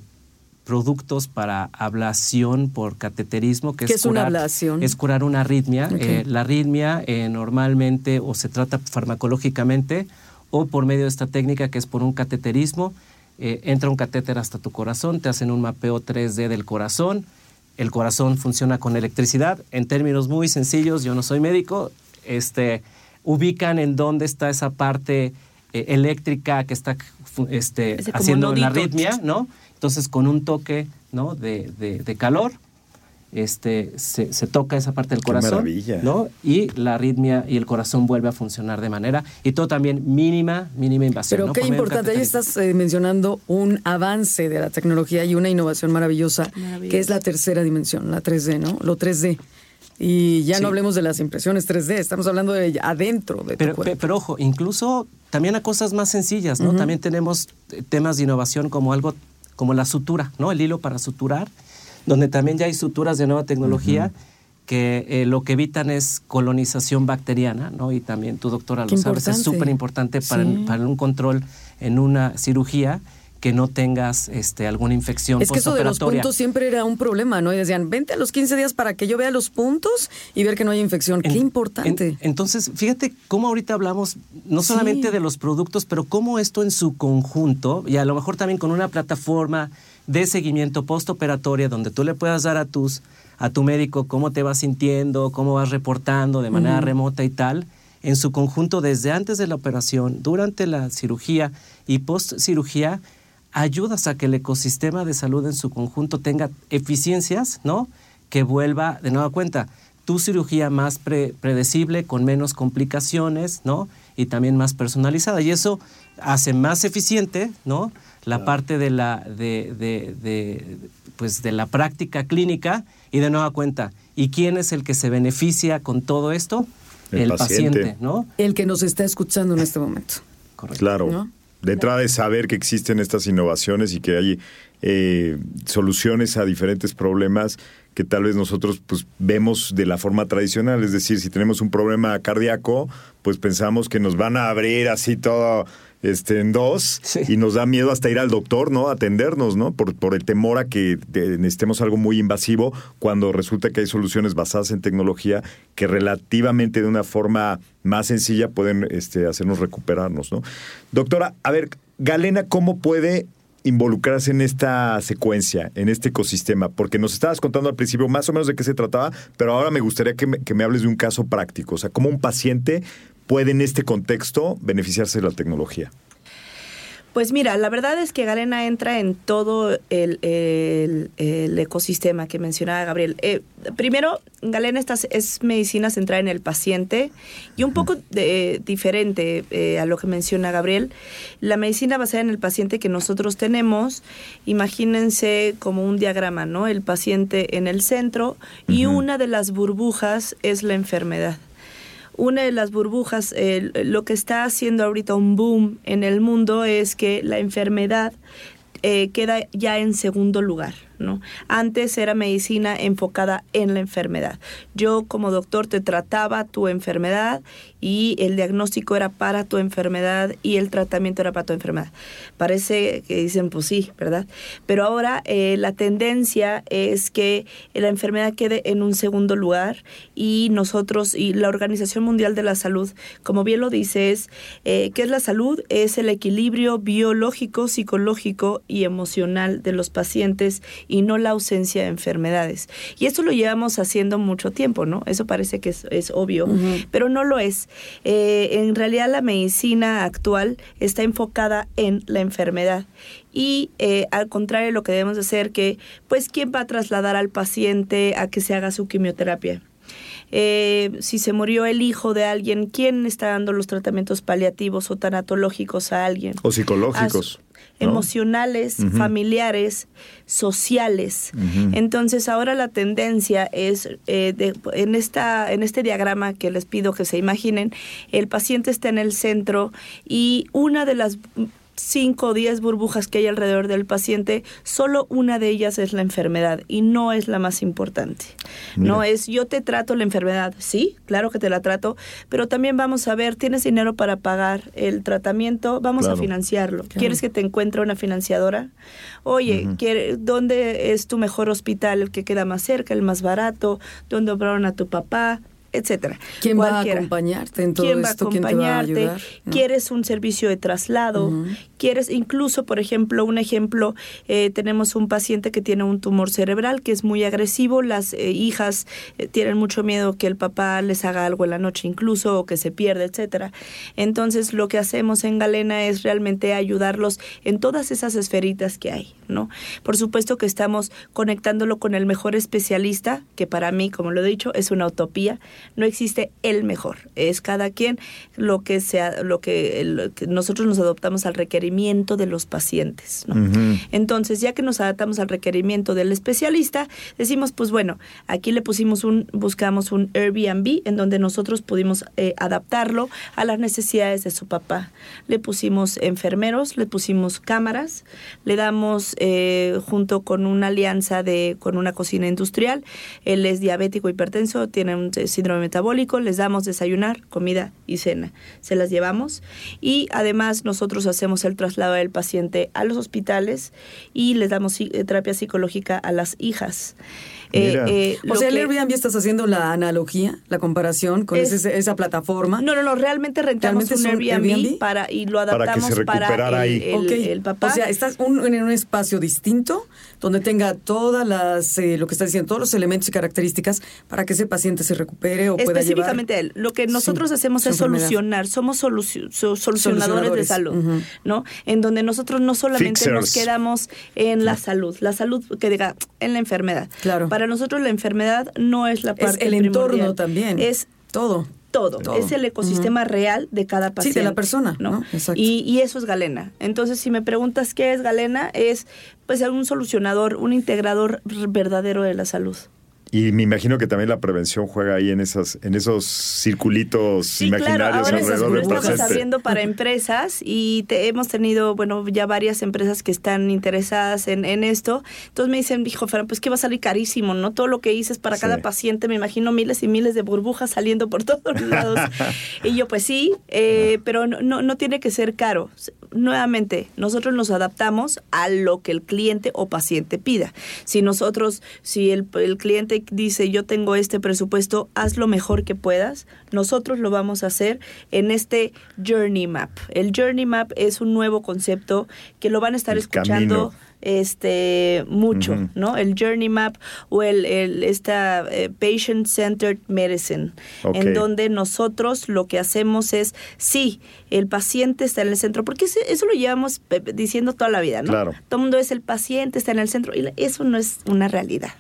productos para ablación por cateterismo, que ¿Qué es, es una curar, ablación? es curar una arritmia. Eh, la arritmia eh, normalmente o se trata farmacológicamente o por medio de esta técnica que es por un cateterismo. Eh, entra un catéter hasta tu corazón, te hacen un mapeo 3D del corazón. El corazón funciona con electricidad. En términos muy sencillos, yo no soy médico, este, ubican en dónde está esa parte eh, eléctrica que está este, haciendo la arritmia, ¿no? Entonces, con un toque ¿no? de, de- de calor, este, se, se toca esa parte del Qué corazón, maravilla. ¿no? Y la arritmia y el corazón vuelve a funcionar de manera, y todo también mínima, mínima invasión. Pero ¿no? qué Por importante, ahí estás eh, mencionando un avance de la tecnología y una innovación maravillosa, que es la tercera dimensión, la 3D, ¿no? Lo 3D. Y ya Sí. no hablemos de las impresiones 3D, estamos hablando de adentro de tu Pero, cuerpo. pe- pero ojo, incluso también a cosas más sencillas, ¿no? También tenemos eh, temas de innovación como algo como la sutura, ¿no? El hilo para suturar, donde también ya hay suturas de nueva tecnología que eh, lo que evitan es colonización bacteriana, ¿no? Y también tu doctora lo Qué sabes, es súper importante para, Sí. para un control en una cirugía que no tengas este, alguna infección Es que eso de los puntos siempre era un problema, ¿no? Y decían, vente a los 15 días para que yo vea los puntos y ver que no hay infección. Qué importante. en- entonces, fíjate cómo ahorita hablamos no solamente Sí. de los productos, pero cómo esto en su conjunto, y a lo mejor también con una plataforma de seguimiento postoperatoria donde tú le puedas dar a tus a tu médico cómo te vas sintiendo, cómo vas reportando de manera remota y tal, en su conjunto desde antes de la operación, durante la cirugía y post cirugía, ayudas a que el ecosistema de salud en su conjunto tenga eficiencias, ¿no? Que vuelva de nueva cuenta tu cirugía más pre- predecible, con menos complicaciones, ¿no? Y también más personalizada. Y eso hace más eficiente, ¿no? La parte de la, de, de- de, pues de la práctica clínica y de nueva cuenta. ¿Y quién es el que se beneficia con todo esto? El paciente. paciente, ¿no? El que nos está escuchando en este momento. Correcto. Claro. ¿No? De entrada de saber que existen estas innovaciones y que hay eh, soluciones a diferentes problemas que tal vez nosotros pues vemos de la forma tradicional, es decir, si tenemos un problema cardíaco, pues pensamos que nos van a abrir así todo este en dos Sí. y nos da miedo hasta ir al doctor, ¿no? Atendernos, ¿no? Por, por el temor a que te- necesitemos algo muy invasivo cuando resulta que hay soluciones basadas en tecnología que relativamente de una forma más sencilla pueden este, hacernos recuperarnos, ¿no? Doctora, a ver, Galena, ¿cómo puede involucrarse en esta secuencia, en este ecosistema? Porque nos estabas contando al principio más o menos de qué se trataba, pero ahora me gustaría que me, que me hables de un caso práctico, o sea, cómo un paciente puede en este contexto beneficiarse de la tecnología. Pues mira, la verdad es que Galena entra en todo el, el- el ecosistema que mencionaba Gabriel. Eh, primero, Galena es medicina centrada en el paciente y un poco de- diferente eh, a lo que menciona Gabriel. La medicina basada en el paciente que nosotros tenemos, imagínense como un diagrama, ¿no? El paciente en el centro y una de las burbujas es la enfermedad una de las burbujas, eh, lo que está haciendo ahorita un boom en el mundo es que la enfermedad eh, queda ya en segundo lugar. ¿No? Antes era medicina enfocada en la enfermedad. Yo como doctor te trataba tu enfermedad y el diagnóstico era para tu enfermedad y el tratamiento era para tu enfermedad. Parece que dicen, pues sí, ¿verdad? Pero ahora eh, la tendencia es que la enfermedad quede en un segundo lugar y nosotros y la Organización Mundial de la Salud, como bien lo dice, es eh, ¿qué es la salud? Es el equilibrio biológico, psicológico y emocional de los pacientes y no la ausencia de enfermedades. Y esto lo llevamos haciendo mucho tiempo, ¿no? Eso parece que es, es obvio, pero no lo es. Eh, en realidad la medicina actual está enfocada en la enfermedad y eh, al contrario lo que debemos de hacer que pues quién va a trasladar al paciente a que se haga su quimioterapia eh, si se murió el hijo de alguien, ¿quién está dando los tratamientos paliativos o tanatológicos a alguien? O psicológicos. Emocionales, familiares, sociales. Entonces ahora la tendencia es, eh, de- en, esta, en este diagrama que les pido que se imaginen, el paciente está en el centro y una de las 5 o 10 burbujas que hay alrededor del paciente, solo una de ellas es la enfermedad y no es la más importante. No es yo te trato la enfermedad, sí, claro que te la trato, pero también vamos a ver, ¿tienes dinero para pagar el tratamiento? Vamos a Claro. financiarlo. ¿Quieres que te encuentre una financiadora? Oye, ¿quiere- ¿dónde es tu mejor hospital? El que queda más cerca, el más barato, dónde operaron a tu papá, etcétera. ¿Quién va a acompañarte en todo ¿Quién va a esto? ¿Quién te va a acompañarte? ¿Quieres un servicio de traslado? ¿Quieres incluso, por ejemplo, un ejemplo, eh, tenemos un paciente que tiene un tumor cerebral que es muy agresivo, las eh, hijas eh, tienen mucho miedo que el papá les haga algo en la noche incluso o que se pierda, etcétera. Entonces, lo que hacemos en Galena es realmente ayudarlos en todas esas esferitas que hay, ¿no? Por supuesto que estamos conectándolo con el mejor especialista, que para mí, como lo he dicho, es una utopía. No existe el mejor, es cada quien lo que sea, lo que, el- que nosotros nos adoptamos al requerimiento de los pacientes, ¿no? Entonces, ya que nos adaptamos al requerimiento del especialista, decimos, pues bueno, aquí le pusimos un, buscamos un Airbnb en donde nosotros pudimos eh, adaptarlo a las necesidades de su papá. Le pusimos enfermeros, le pusimos cámaras, le damos eh, junto con una alianza de con una cocina industrial. Él es diabético, hipertenso, tiene un eh, síndrome metabólico. Les damos desayunar, comida y cena. Se las llevamos y además nosotros hacemos el traslado del paciente a los hospitales y les damos eh, terapia psicológica a las hijas. Eh, eh, o sea, el que- Airbnb estás haciendo la analogía, la comparación con Es- ese- esa plataforma. No, no, no, realmente rentamos ¿Realmente un Airbnb, Airbnb? para y lo Para que adaptamos se para, el, ahí. el- Ok. el papá. O sea, estás un- en un espacio distinto donde tenga todas las, eh, lo que estás diciendo, todos los elementos y características para que ese paciente se recupere o pueda llevar. Específicamente él. Lo que nosotros Sí, hacemos es enfermedad. solucionar, somos solucio- so- solucionadores de salud. ¿no? En donde nosotros no solamente nos quedamos en la salud, la salud que diga en la enfermedad. Claro. Para nosotros la enfermedad no es la Es parte el entorno también. Es todo. todo. Todo. Es el ecosistema real de cada Sí, paciente. de la persona, ¿no? Exacto. Y, y eso es Galena. Entonces, si me preguntas qué es Galena, es pues un solucionador, un integrador verdadero de la salud. Y me imagino que también la prevención juega ahí en esas, en esos circulitos Sí, claro, imaginarios ahora alrededor del estamos haciendo para empresas y te- hemos tenido, bueno, ya varias empresas que están interesadas en, en esto. Entonces me dicen, dijo, Fran, pues que va a salir carísimo, ¿no? Todo lo que dices para Sí. cada paciente, me imagino miles y miles de burbujas saliendo por [laughs] todos lados. y yo, pues sí, eh, pero no, no, no tiene que ser caro. Nuevamente, nosotros nos adaptamos a lo que el cliente o paciente pida. Si nosotros, si el, el cliente dice, yo tengo este presupuesto, haz lo mejor que puedas, nosotros lo vamos a hacer en este Journey Map. El Journey Map es un nuevo concepto que lo van a estar El escuchando camino. Este mucho. ¿no? El Journey Map o el, el- esta eh, Patient Centered Medicine, en donde nosotros lo que hacemos es, sí, el paciente está en el centro, porque ese- eso lo llevamos pe- diciendo toda la vida, ¿no? Claro. Todo el mundo es el paciente, está en el centro, y eso no es una realidad,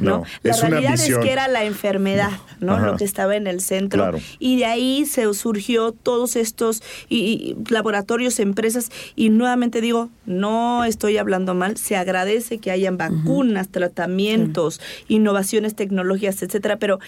¿no? No, la es realidad es que era la enfermedad, ¿no? Ajá. Lo que estaba en el centro. Claro. Y de ahí se surgió todos estos y, y laboratorios, empresas, y nuevamente digo, no estoy hablando mal, se agradece que hayan vacunas, tratamientos, innovaciones, tecnologías, etcétera, pero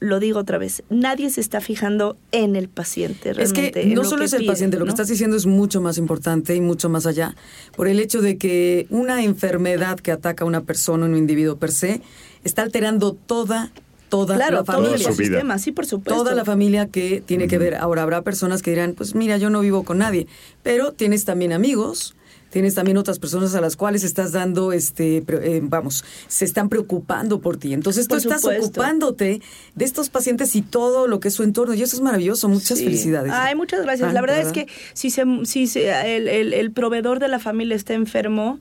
lo digo otra vez, nadie se está fijando en el paciente Es realmente. que en no lo solo que es el pide, paciente, lo que ¿no? estás diciendo es mucho más importante y mucho más allá, por el hecho de que una enfermedad que ataca a una persona, un individuo per se, está alterando toda, toda Claro, la todo familia. el Toda su vida. ecosistema, sí, por supuesto. Toda la familia que tiene que ver. Ahora habrá personas que dirán, pues mira, yo no vivo con nadie, pero tienes también amigos, tienes también otras personas a las cuales estás dando, este, eh, vamos, se están preocupando por ti. Entonces tú estás ocupándote de estos pacientes y todo lo que es su entorno y eso es maravilloso. Muchas Sí. felicidades. Ay, muchas gracias. Ah, la verdad, es que si, se, si se- el, el- el proveedor de la familia está enfermo,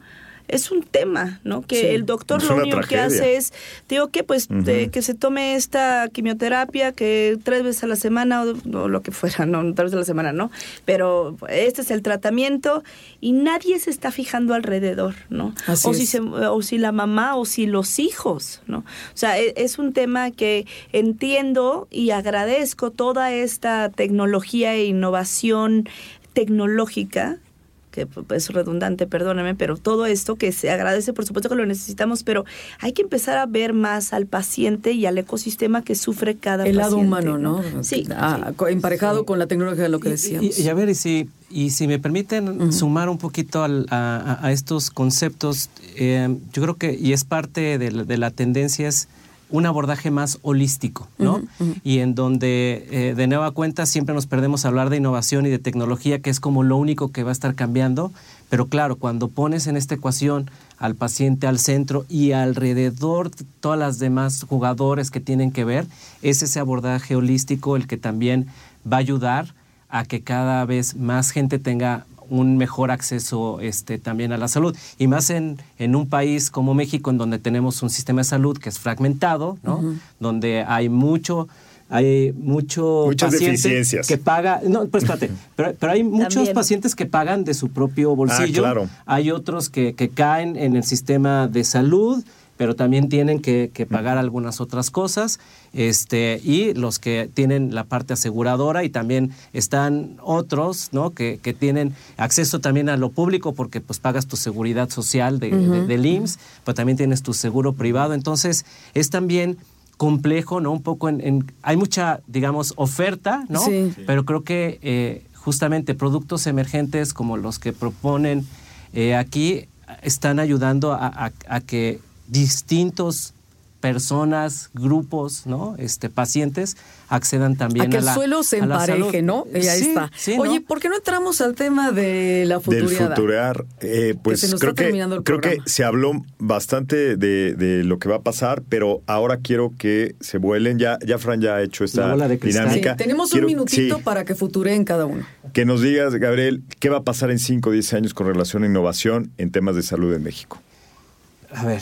es un tema, ¿no? Que Sí. el doctor Es lo único que hace es, digo que pues de- que se tome esta quimioterapia que tres veces a la semana o, o lo que fuera, no, tres veces a la semana, ¿no? Pero este es el tratamiento y nadie se está fijando alrededor, ¿no? Así o si es. se o si la mamá o si los hijos, ¿no? O sea, e- es un tema que entiendo y agradezco toda esta tecnología e innovación tecnológica que es redundante, perdóname, pero todo esto que se agradece, por supuesto que lo necesitamos, pero hay que empezar a ver más al paciente y al ecosistema que sufre cada El paciente. lado humano, ¿no? Sí. Ah, emparejado con la tecnología de lo que decíamos. Y, y a ver, y si, y si me permiten sumar un poquito al- a, a- a estos conceptos, eh, yo creo que, y es parte de la, de la tendencia, es un abordaje más holístico, ¿no? Y en donde, eh, de nueva cuenta, siempre nos perdemos a hablar de innovación y de tecnología, que es como lo único que va a estar cambiando. Pero claro, cuando pones en esta ecuación al paciente al centro y alrededor de todas las demás jugadores que tienen que ver, es ese abordaje holístico el que también va a ayudar a que cada vez más gente tenga un mejor acceso este, también a la salud. Y más en, en un país como México, en donde tenemos un sistema de salud que es fragmentado, ¿no? Donde hay mucho hay mucho Muchas paciente deficiencias. que paga no pues espérate pero, pero hay muchos También. pacientes que pagan de su propio bolsillo Ah, claro. hay otros que, que caen en el sistema de salud pero también tienen que, que pagar algunas otras cosas, este, y los que tienen la parte aseguradora y también están otros, ¿no? Que, que tienen acceso también a lo público porque pues pagas tu seguridad social de, Ujú. de- del IMSS, pero también tienes tu seguro privado, entonces es también complejo, ¿no? Un poco en, en- hay mucha, digamos, oferta, ¿no? Sí. Pero creo que eh, justamente productos emergentes como los que proponen eh, aquí están ayudando a, a- a que distintos personas, grupos, ¿no? Este, pacientes accedan también a que a el la suelo se empareje. ¿no? Y ahí Sí, está. sí, ¿no? Oye, ¿por qué no entramos al tema de la Del futuriada? futurear, eh, pues se nos creo, que, terminando el creo que se habló bastante de, de lo que va a pasar, pero ahora quiero que se vuelen. Ya, ya Fran ya ha hecho esta dinámica. Sí, tenemos Quiero- un minutito sí, para que futureen cada uno. que nos digas, Gabriel, qué va a pasar en 5 o 10 años con relación a innovación en temas de salud en México. A ver,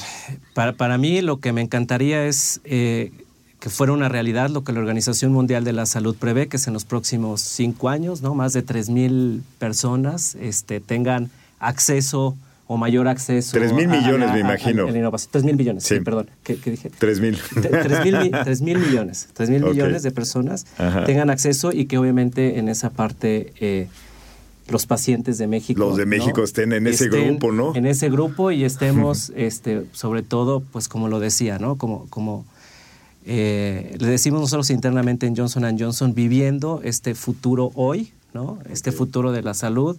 para, para mí lo que me encantaría es eh, que fuera una realidad lo que la Organización Mundial de la Salud prevé, que es en los próximos cinco años, ¿no? Más de 3.000 personas este, tengan acceso o mayor acceso. 3,000 a- a- millones, a- me a- imagino. a la innovación. 3 mil millones, sí, Sí. perdón. ¿Qué, qué dije? 3 mil. [laughs] Tre- tres mil, mi- tres mil millones, tres mil Ok. millones de personas Ajá. tengan acceso y que obviamente en esa parte eh, los pacientes de México. Los de ¿no? México estén en ese grupo, ¿no? En ese grupo y estemos, [laughs] este, sobre todo, pues como lo decía, ¿no? Como, como eh, le decimos nosotros internamente en Johnson Johnson, viviendo este futuro hoy, ¿no? Este futuro de la salud,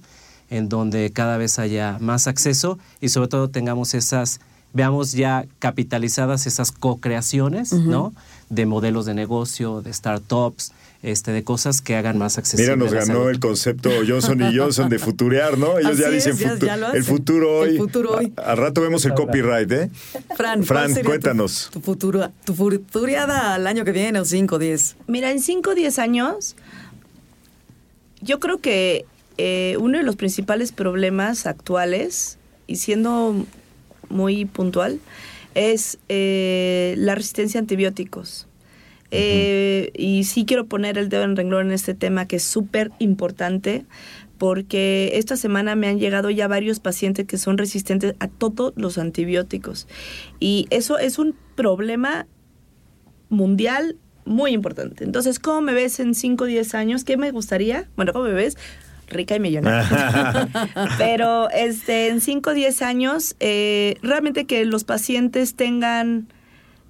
en donde cada vez haya más acceso y sobre todo tengamos esas, veamos ya capitalizadas esas co-creaciones. ¿no? De modelos de negocio, de startups, este, de cosas que hagan más accesible. Mira, nos la ganó salud. el concepto Johnson y Johnson de futurear, ¿no? Ellos Así ya es, dicen ya- futu- ya lo el futuro hoy. El futuro hoy. A- Al rato vemos el copyright, ¿eh? Fran, ¿cuál Fran, sería tu- cuéntanos. Tu, futuro, tu futuriada al año que viene o 5 o 10. Mira, en 5 o 10 años, yo creo que eh, uno de los principales problemas actuales, y siendo muy puntual, es eh, la resistencia a antibióticos. Eh, y sí quiero poner el dedo en renglón en este tema que es súper importante porque esta semana me han llegado ya varios pacientes que son resistentes a todos los antibióticos. Y eso es un problema mundial muy importante. Entonces, ¿cómo me ves en 5 o 10 años? ¿Qué me gustaría? Bueno, ¿cómo me ves? Rica y millonaria. [laughs] Pero este, en 5 o 10 años, eh, realmente que los pacientes tengan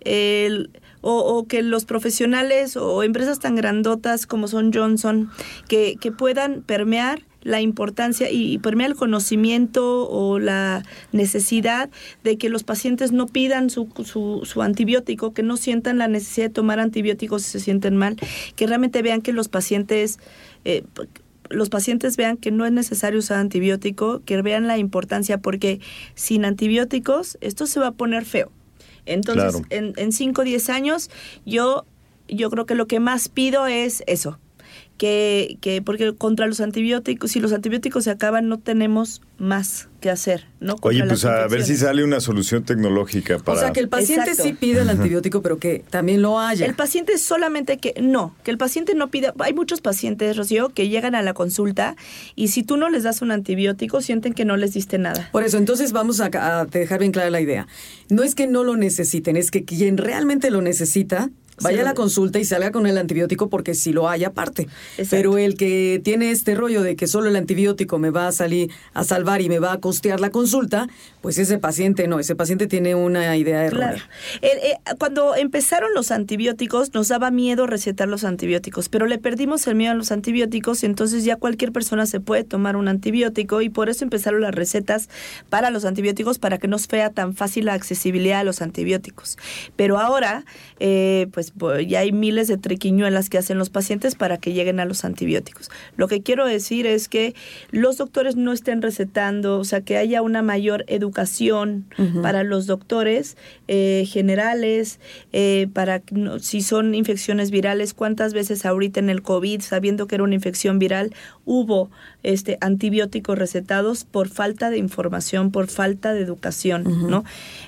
el- o, que los profesionales o empresas tan grandotas como son Johnson, que, puedan permear la importancia y, y permear el conocimiento o la necesidad de que los pacientes no pidan su, su, su antibiótico, que no sientan la necesidad de tomar antibióticos si se sienten mal, que realmente vean que los pacientes... eh, los pacientes vean que no es necesario usar antibiótico, que vean la importancia, porque sin antibióticos esto se va a poner feo. Entonces, Claro. en, en 5 o 10 años, yo, yo creo que lo que más pido es eso. Que, que, porque contra los antibióticos, si los antibióticos se acaban, no tenemos más que hacer, ¿no? Contra Oye, pues a ver si sale una solución tecnológica para... O sea, que el paciente Exacto. sí pide el antibiótico, pero que también lo haya. El paciente solamente que no, que el paciente no pida. Hay muchos pacientes, Rocío, que llegan a la consulta y si tú no les das un antibiótico, sienten que no les diste nada. Por eso, entonces vamos a, a dejar bien clara la idea. No es que no lo necesiten, es que quien realmente lo necesita vaya a la consulta y salga con el antibiótico porque si lo hay aparte. Exacto. Pero el que tiene este rollo de que solo el antibiótico me va a salir a salvar y me va a costear la consulta, pues ese paciente no, ese paciente tiene una idea errónea. Claro. El- eh, cuando empezaron los antibióticos, nos daba miedo recetar los antibióticos, pero le perdimos el miedo a los antibióticos y entonces ya cualquier persona se puede tomar un antibiótico y por eso empezaron las recetas para los antibióticos para que no sea tan fácil la accesibilidad a los antibióticos. Pero ahora, eh, pues bo- ya hay miles de triquiñuelas que hacen los pacientes para que lleguen a los antibióticos. Lo que quiero decir es que los doctores no estén recetando, o sea, que haya una mayor educación para los doctores eh, generales, eh, para no- si son infecciones virales, cuántas veces ahorita en el COVID, sabiendo que era una infección viral, hubo este antibióticos recetados por falta de información, por falta de educación, ¿no?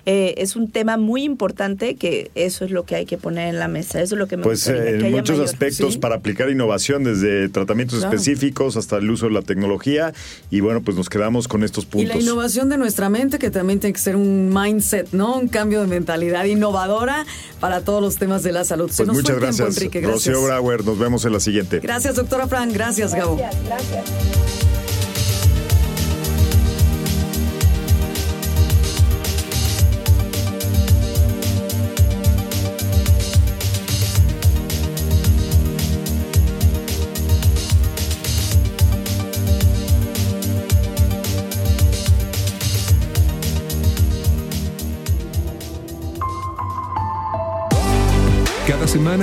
Eh, es un tema muy importante que eso es lo que hay que poner en la mesa, eso es lo que me Pues gustaría, eh, que en haya muchos mayor- aspectos ¿sí? para aplicar innovación, desde tratamientos Claro. específicos hasta el uso de la tecnología. Y bueno, pues nos quedamos con estos Y puntos. la innovación de nuestra mente, que también tiene que ser un mindset, ¿no? Un cambio de mentalidad innovadora para todos los temas de la salud. Se Pues nos muchas el tiempo, gracias, Enrique. Gracias. Rocío Brauer. Nos vemos en la siguiente. Gracias, doctora Fran. Gracias, Gabo. Gracias, gracias.